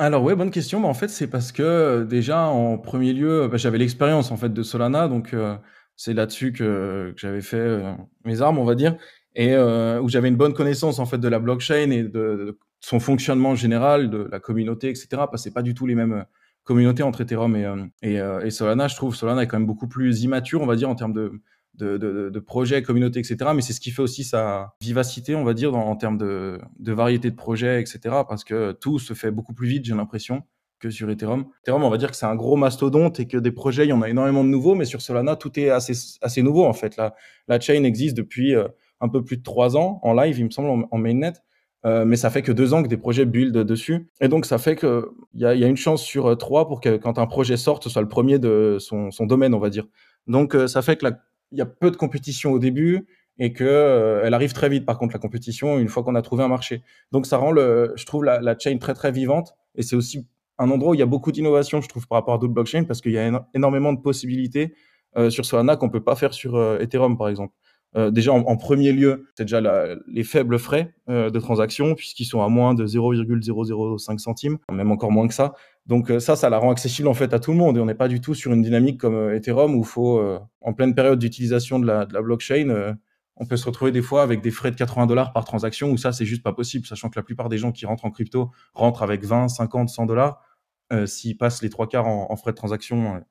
Alors ouais, bonne question. Bah, en fait, c'est parce que, heu, déjà en premier lieu, bah, j'avais l'expérience en fait de Solana donc heu, c'est là-dessus que j'avais fait, mes armes, on va dire et où j'avais une bonne connaissance en fait de la blockchain et de son fonctionnement général, de la communauté et cetera. Parce que c'est pas du tout les mêmes, communautés entre Ethereum et et et Solana. Je trouve Solana est quand même beaucoup plus immature, on va dire, en termes de de projets, communautés et cetera. Mais c'est ce qui fait aussi sa vivacité, on va dire, en termes de variété de projets et cetera. Parce que tout se fait beaucoup plus vite, j'ai l'impression, que sur Ethereum. Ethereum, on va dire que c'est un gros mastodonte et que des projets, il y en a énormément de nouveaux, mais sur Solana, tout est assez assez nouveau en fait. La la chain existe depuis, heu, un peu plus de 3 ans en live, il me semble, en mainnet. Heu, mais ça fait que 2 ans que des projets build dessus et donc ça fait qu'il y y a une chance sur, heu, 3 pour que quand un projet sorte, ce soit le premier de son son domaine, on va dire. Donc ça fait que la y a peu de compétition au début et que, heu, elle arrive très vite par contre la compétition, une fois qu'on a trouvé un marché. Donc ça rend le je trouve la la chain très, très vivante et c'est aussi un endroit où il y a beaucoup d'innovation, je trouve, par rapport à d'autres blockchains parce qu'il y a éno énormément de possibilités, heu, sur Solana qu'on peut pas faire sur, heu, Ethereum, par exemple. Heu, déjà en 1er lieu, c'est déjà les faibles frais, heu, de transaction puisqu'ils sont à moins de 0,005 centimes, même encore moins que ça. Donc heu, ça, ça la rend accessible en fait à tout le monde et on n'est pas du tout sur une dynamique comme, Ethereum où faut, en pleine période d'utilisation de la blockchain, on peut se retrouver des fois avec des frais de 80 par transaction où ça, c'est juste pas possible. Sachant que la plupart des gens qui rentrent en crypto rentrent avec 20-50-100 Heu, s'ils passent les 3/4 en en frais de transaction,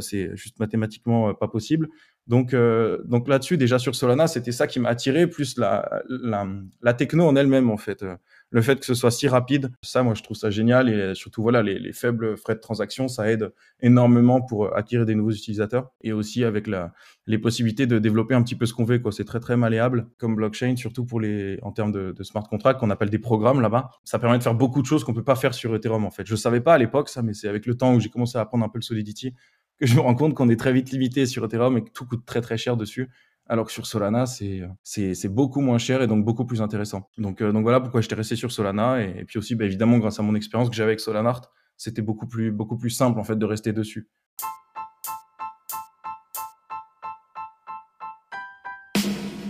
c'est juste mathématiquement, pas possible. Donc heu, donc là-dessus, déjà sur Solana, c'était ça qui m'a attiré, plus la techno en elle-même, en fait, le fait que ce soit si rapide, ça, moi, je trouve ça génial et surtout, voilà, les les faibles frais de transaction, ça aide énormément pour, heu, acquérir des nouveaux utilisateurs et aussi avec les possibilités de développer un petit peu ce qu'on veut, quoi. C'est très, très malléable comme blockchain, surtout pour les en termes de de smart contract qu'on appelle des programmes là-bas. Ça permet de faire beaucoup de choses qu'on peut pas faire sur Ethereum, en fait. Je savais pas à l'époque ça, mais c'est avec le temps où j'ai commencé à apprendre un peu le Solidity je me rends compte qu'on est très vite limité sur Ethereum et que tout coûte très, très cher dessus. Alors que sur Solana, c'est, c'est beaucoup moins cher et donc beaucoup plus intéressant. Donc heu, donc voilà pourquoi j'étais resté sur Solana et et puis aussi, bah, évidemment grâce à mon expérience que j'avais avec Solanart, c'était beaucoup plus beaucoup plus simple en fait de rester dessus.